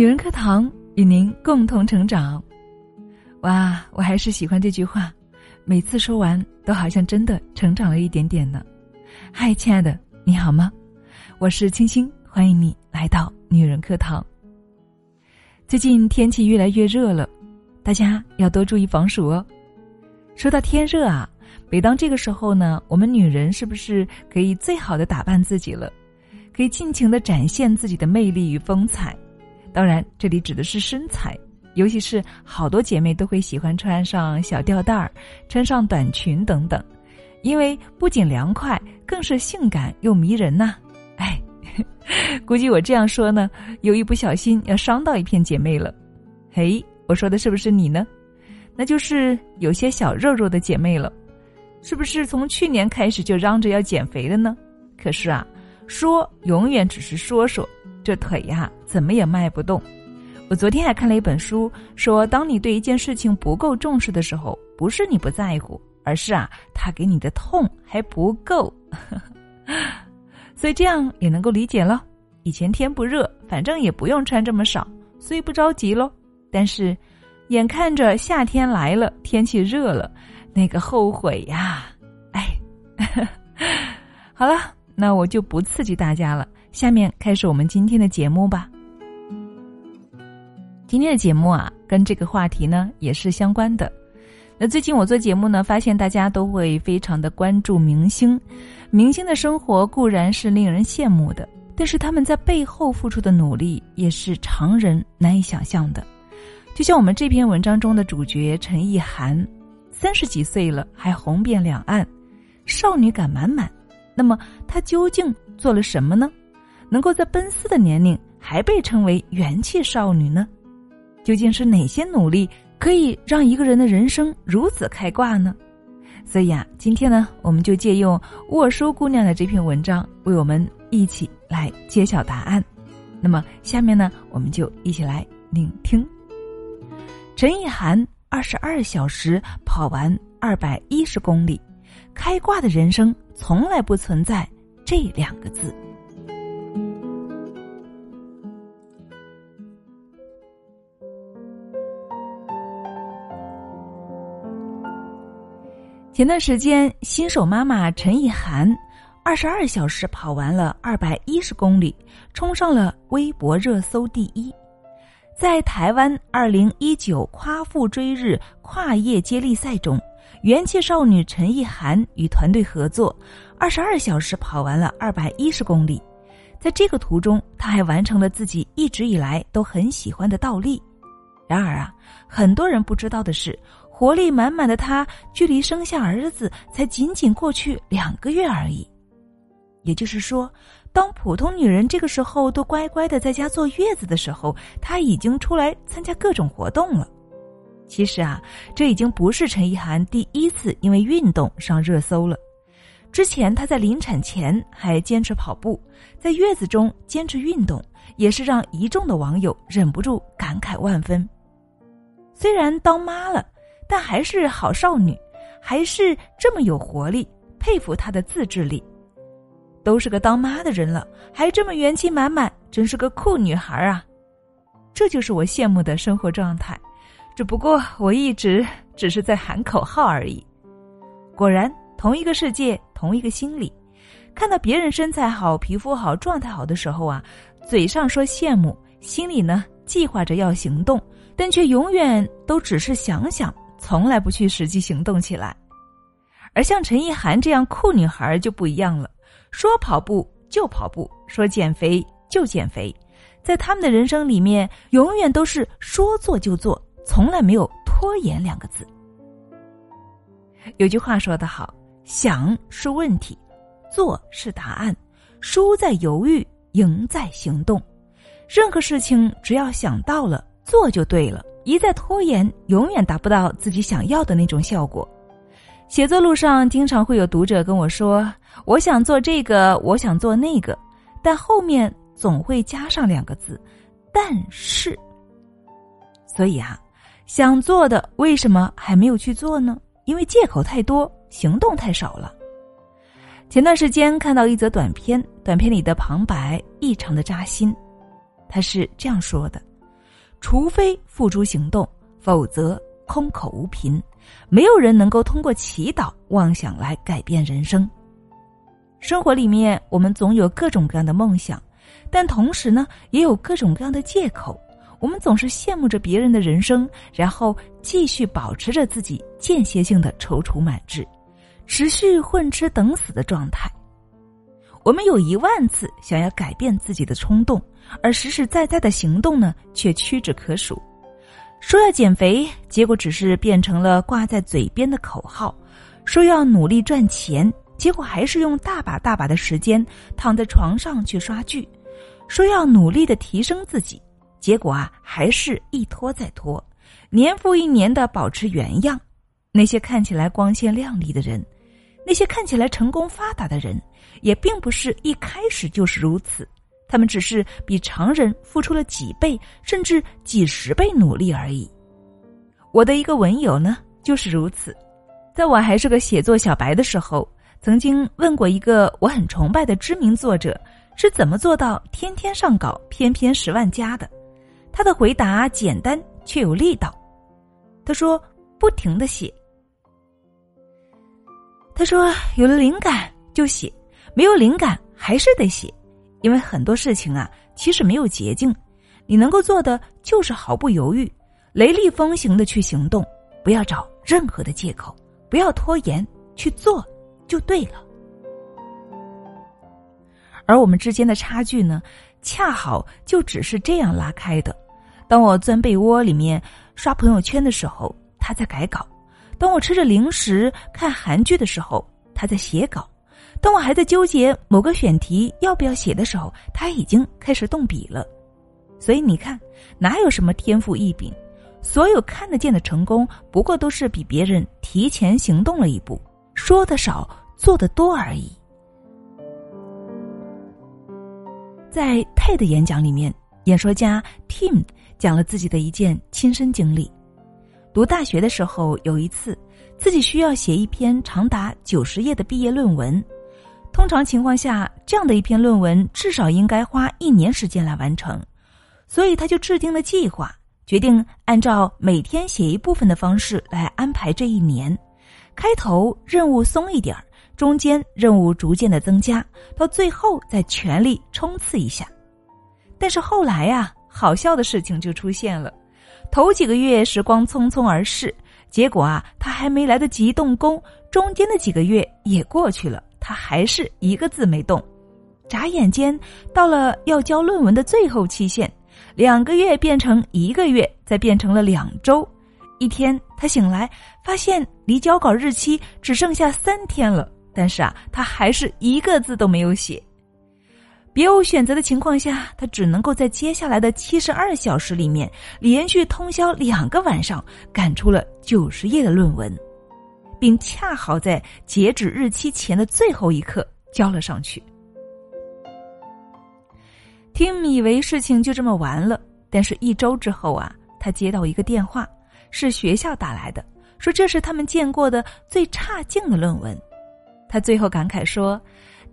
女人课堂与您共同成长。哇，我还是喜欢这句话，每次说完都好像真的成长了一点点呢。嗨，亲爱的，你好吗？我是清新，欢迎你来到女人课堂。最近天气越来越热了，大家要多注意防暑哦。说到天热啊，每当这个时候呢，我们女人是不是可以最好的打扮自己了？可以尽情的展现自己的魅力与风采。当然，这里指的是身材，尤其是好多姐妹都会喜欢穿上小吊带儿，穿上短裙等等，因为不仅凉快，更是性感又迷人呐。哎，估计我这样说呢，有一不小心要伤到一片姐妹了。嘿，我说的是不是你呢？那就是有些小肉肉的姐妹了，是不是从去年开始就嚷着要减肥了呢？可是啊，说永远只是说说。这腿呀，怎么也迈不动。我昨天还看了一本书，说当你对一件事情不够重视的时候，不是你不在乎，而是啊，他给你的痛还不够。所以这样也能够理解了。以前天不热，反正也不用穿这么少，所以不着急喽。但是，眼看着夏天来了，天气热了，那个后悔呀，哎，好了，那我就不刺激大家了。下面开始我们今天的节目吧。今天的节目啊，跟这个话题呢也是相关的。那最近我做节目呢，发现大家都会非常的关注明星，明星的生活固然是令人羡慕的，但是他们在背后付出的努力也是常人难以想象的。就像我们这篇文章中的主角陈意涵，三十几岁了还红遍两岸，少女感满满。那么她究竟做了什么呢？能够在奔四的年龄还被称为元气少女呢？究竟是哪些努力可以让一个人的人生如此开挂呢？所以啊，今天呢，我们就借用沃书姑娘的这篇文章，为我们一起来揭晓答案。那么，下面呢，我们就一起来聆听。陈意涵二十二小时跑完二百一十公里，开挂的人生从来不存在这两个字。前段时间，新手妈妈陈意涵，二十二小时跑完了二百一十公里，冲上了微博热搜第一。在台湾二零一九夸父追日跨业接力赛中，元气少女陈意涵与团队合作，二十二小时跑完了二百一十公里。在这个途中，她还完成了自己一直以来都很喜欢的倒立。然而啊，很多人不知道的是。活力满满的她，距离生下儿子才仅仅过去两个月而已。也就是说，当普通女人这个时候都乖乖的在家坐月子的时候，她已经出来参加各种活动了。其实啊，这已经不是陈意涵第一次因为运动上热搜了。之前她在临产前还坚持跑步，在月子中坚持运动，也是让一众的网友忍不住感慨万分。虽然当妈了。但还是好少女，还是这么有活力，佩服她的自制力。都是个当妈的人了，还这么元气满满，真是个酷女孩啊！这就是我羡慕的生活状态。只不过我一直只是在喊口号而已。果然，同一个世界，同一个心理。看到别人身材好、皮肤好、状态好的时候啊，嘴上说羡慕，心里呢计划着要行动，但却永远都只是想想。从来不去实际行动起来，而像陈意涵这样酷女孩就不一样了，说跑步就跑步，说减肥就减肥，在他们的人生里面，永远都是说做就做，从来没有拖延两个字。有句话说得好，想是问题，做是答案，输在犹豫，赢在行动。任何事情只要想到了，做就对了。一再拖延，永远达不到自己想要的那种效果。写作路上，经常会有读者跟我说：“我想做这个，我想做那个，但后面总会加上两个字‘但是’。”所以啊，想做的为什么还没有去做呢？因为借口太多，行动太少了。前段时间看到一则短片，短片里的旁白异常的扎心，他是这样说的。除非付诸行动，否则空口无凭。没有人能够通过祈祷、妄想来改变人生。生活里面，我们总有各种各样的梦想，但同时呢，也有各种各样的借口。我们总是羡慕着别人的人生，然后继续保持着自己间歇性的踌躇满志，持续混吃等死的状态。我们有一万次想要改变自己的冲动，而实实在在的行动呢，却屈指可数。说要减肥，结果只是变成了挂在嘴边的口号；说要努力赚钱，结果还是用大把大把的时间躺在床上去刷剧；说要努力的提升自己。结果啊，还是一拖再拖，年复一年的保持原样。那些看起来光鲜亮丽的人，那些看起来成功发达的人，也并不是一开始就是如此。他们只是比常人付出了几倍甚至几十倍努力而已。我的一个文友呢，就是如此。在我还是个写作小白的时候，曾经问过一个我很崇拜的知名作者，是怎么做到天天上稿、篇篇十万加的。他的回答简单却有力道。他说：“不停的写。”他说：“有了灵感就写，没有灵感还是得写，因为很多事情啊，其实没有捷径。你能够做的就是毫不犹豫、雷厉风行的去行动，不要找任何的借口，不要拖延，去做就对了。”而我们之间的差距呢？恰好就只是这样拉开的。当我钻被窝里面刷朋友圈的时候，他在改稿；当我吃着零食看韩剧的时候，他在写稿；当我还在纠结某个选题要不要写的时候，他已经开始动笔了。所以你看，哪有什么天赋异禀？所有看得见的成功，不过都是比别人提前行动了一步，说的少，做的多而已。在 TED 演讲里面，演说家 Tim 讲了自己的一件亲身经历。读大学的时候，有一次自己需要写一篇长达九十页的毕业论文。通常情况下，这样的一篇论文至少应该花一年时间来完成。所以他就制定了计划，决定按照每天写一部分的方式来安排这一年。开头任务松一点儿。中间任务逐渐的增加，到最后再全力冲刺一下。但是后来呀，好笑的事情就出现了。头几个月时光匆匆而逝，结果啊，他还没来得及动工，中间的几个月也过去了，他还是一个字没动。眨眼间到了要交论文的最后期限，两个月变成一个月，再变成了两周。一天，他醒来发现离交稿日期只剩下三天了。但是啊，他还是一个字都没有写。别无选择的情况下，他只能够在接下来的七十二小时里面，连续通宵两个晚上，赶出了九十页的论文，并恰好在截止日期前的最后一刻交了上去。Tim 以为事情就这么完了，但是一周之后啊，他接到一个电话，是学校打来的，说这是他们见过的最差劲的论文。他最后感慨说：“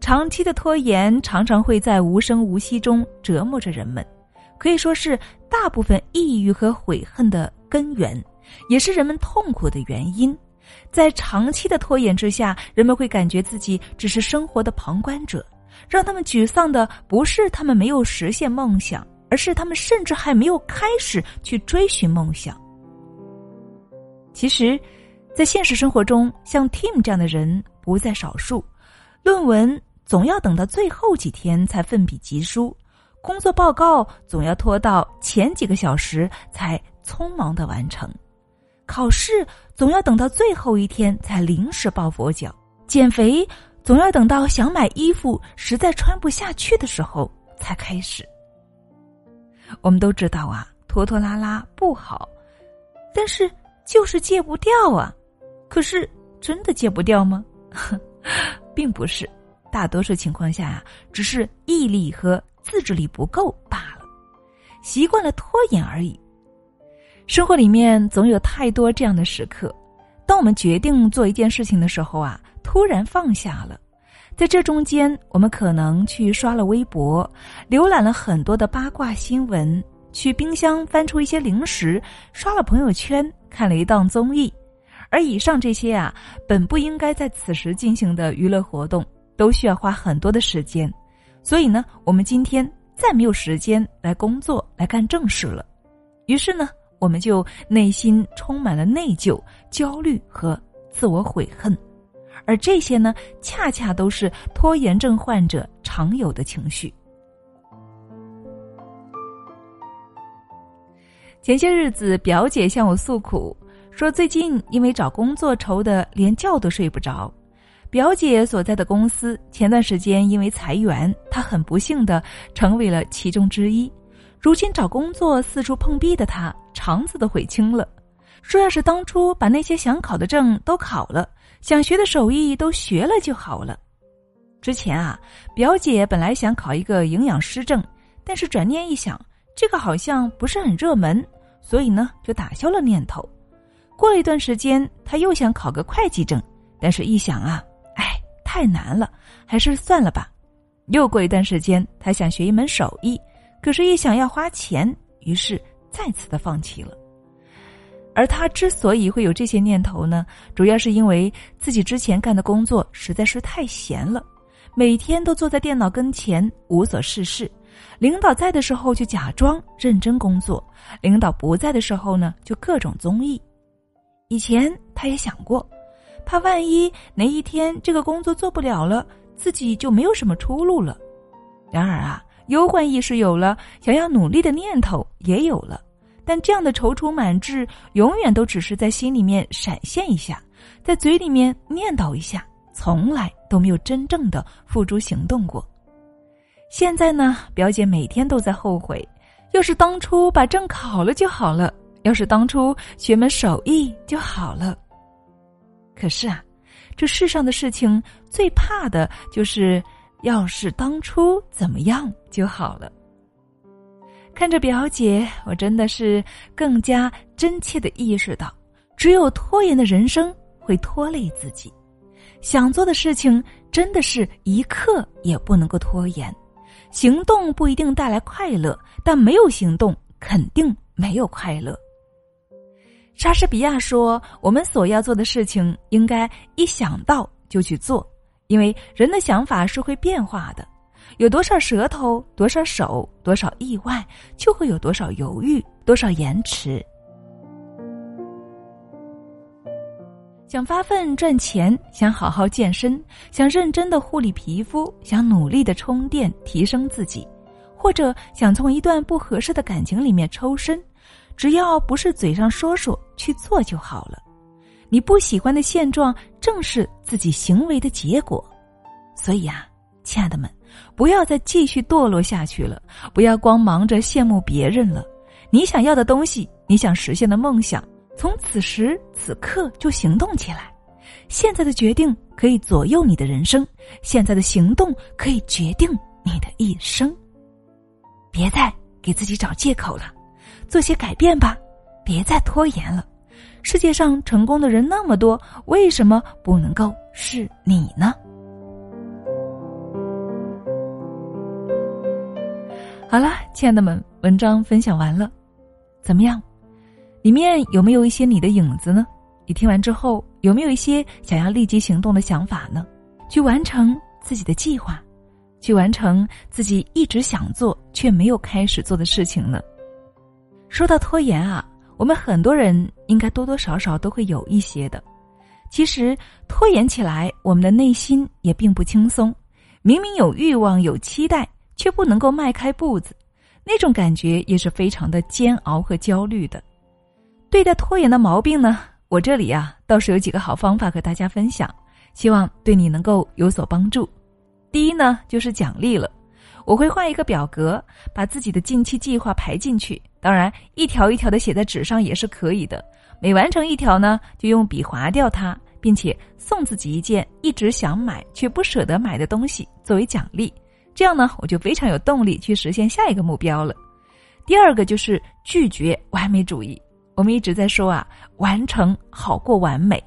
长期的拖延常常会在无声无息中折磨着人们，可以说是大部分抑郁和悔恨的根源，也是人们痛苦的原因。在长期的拖延之下，人们会感觉自己只是生活的旁观者。让他们沮丧的不是他们没有实现梦想，而是他们甚至还没有开始去追寻梦想。其实，在现实生活中，像 Tim 这样的人。”不在少数，论文总要等到最后几天才奋笔疾书，工作报告总要拖到前几个小时才匆忙的完成，考试总要等到最后一天才临时抱佛脚，减肥总要等到想买衣服实在穿不下去的时候才开始。我们都知道啊，拖拖拉拉不好，但是就是戒不掉啊，可是真的戒不掉吗？并不是，大多数情况下啊，只是毅力和自制力不够罢了，习惯了拖延而已。生活里面总有太多这样的时刻，当我们决定做一件事情的时候啊，突然放下了，在这中间，我们可能去刷了微博，浏览了很多的八卦新闻，去冰箱翻出一些零食，刷了朋友圈，看了一档综艺。而以上这些啊，本不应该在此时进行的娱乐活动，都需要花很多的时间。所以呢，我们今天再没有时间来工作来干正事了。于是呢，我们就内心充满了内疚、焦虑和自我悔恨。而这些呢，恰恰都是拖延症患者常有的情绪。前些日子，表姐向我诉苦，说最近因为找工作愁得连觉都睡不着。表姐所在的公司前段时间因为裁员，她很不幸的成为了其中之一。如今找工作四处碰壁的她，肠子都悔青了，说要是当初把那些想考的证都考了。想学的手艺都学了就好了。之前啊，表姐本来想考一个营养师证，但是转念一想，这个好像不是很热门，所以呢就打消了念头。过了一段时间，她又想考个会计证，但是一想啊，哎，太难了，还是算了吧。又过一段时间，她想学一门手艺，可是，一想要花钱，于是再次的放弃了。而他之所以会有这些念头呢，主要是因为自己之前干的工作实在是太闲了，每天都坐在电脑跟前无所事事。领导在的时候就假装认真工作，领导不在的时候呢，就各种综艺。以前他也想过，怕万一哪一天这个工作做不了了，自己就没有什么出路了。然而啊，忧患意识有了，想要努力的念头也有了。但这样的踌躇满志，永远都只是在心里面闪现一下，在嘴里面念叨一下，从来都没有真正的付诸行动过。现在呢，表姐每天都在后悔，要是当初把证考了就好了，要是当初学门手艺就好了。可是啊，这世上的事情最怕的就是，要是当初怎么样就好了。看着表姐，我真的是更加真切的意识到，只有拖延的人生会拖累自己。想做的事情，真的是一刻也不能够拖延。行动不一定带来快乐，但没有行动肯定没有快乐。莎士比亚说：“我们所要做的事情，应该一想到就去做，因为人的想法是会变化的。”有多少舌头，多少手，多少意外，就会有多少犹豫，多少延迟。想发奋赚钱，想好好健身，想认真的护理皮肤，想努力的充电提升自己，或者想从一段不合适的感情里面抽身，只要不是嘴上说说，去做就好了。你不喜欢的现状，正是自己行为的结果。所以啊，亲爱的们。不要再继续堕落下去了，不要光忙着羡慕别人了。你想要的东西，你想实现的梦想，从此时此刻就行动起来。现在的决定可以左右你的人生，现在的行动可以决定你的一生。别再给自己找借口了，做些改变吧，别再拖延了。世界上成功的人那么多，为什么不能够是你呢？好了，亲爱的们，文章分享完了，怎么样？里面有没有一些你的影子呢？你听完之后有没有一些想要立即行动的想法呢？去完成自己的计划，去完成自己一直想做却没有开始做的事情呢？说到拖延啊，我们很多人应该多多少少都会有一些的。其实拖延起来，我们的内心也并不轻松，明明有欲望，有期待。却不能够迈开步子，那种感觉也是非常的煎熬和焦虑的。对待拖延的毛病呢，我这里啊倒是有几个好方法和大家分享，希望对你能够有所帮助。第一呢，就是奖励了，我会画一个表格，把自己的近期计划排进去，当然一条一条的写在纸上也是可以的。每完成一条呢，就用笔划掉它，并且送自己一件一直想买却不舍得买的东西作为奖励。这样呢，我就非常有动力去实现下一个目标了。第二个就是拒绝完美主义。我们一直在说啊，完成好过完美。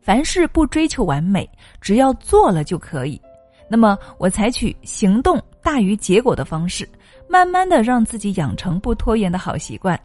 凡事不追求完美，只要做了就可以。那么，我采取行动大于结果的方式，慢慢的让自己养成不拖延的好习惯。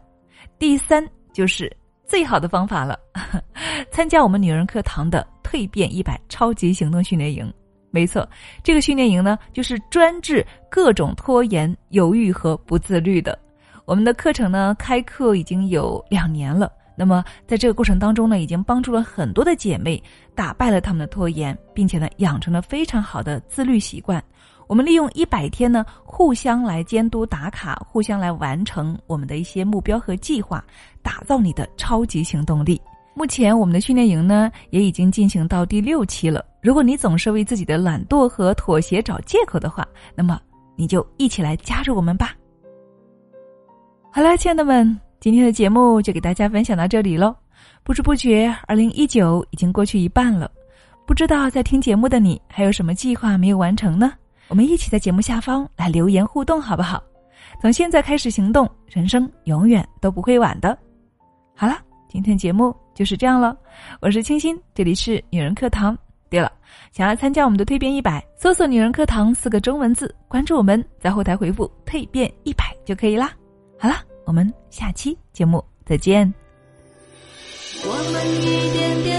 第三就是最好的方法了，参加我们女人课堂的蜕变一百超级行动训练营。没错，这个训练营呢，就是专治各种拖延、犹豫和不自律的。我们的课程呢，开课已经有两年了。那么，在这个过程当中呢，已经帮助了很多的姐妹打败了他们的拖延，并且呢，养成了非常好的自律习惯。我们利用一百天呢，互相来监督打卡，互相来完成我们的一些目标和计划，打造你的超级行动力。目前我们的训练营呢，也已经进行到第六期了。如果你总是为自己的懒惰和妥协找借口的话，那么你就一起来加入我们吧。好了，亲爱的们，今天的节目就给大家分享到这里喽。不知不觉，二零一九已经过去一半了，不知道在听节目的你还有什么计划没有完成呢？我们一起在节目下方来留言互动，好不好？从现在开始行动，人生永远都不会晚的。好了，今天节目。就是这样了，我是清新，这里是女人课堂。对了，想要参加我们的蜕变一百，搜索“女人课堂”四个中文字，关注我们，在后台回复“蜕变一百”就可以啦。好了，我们下期节目再见。我们一点点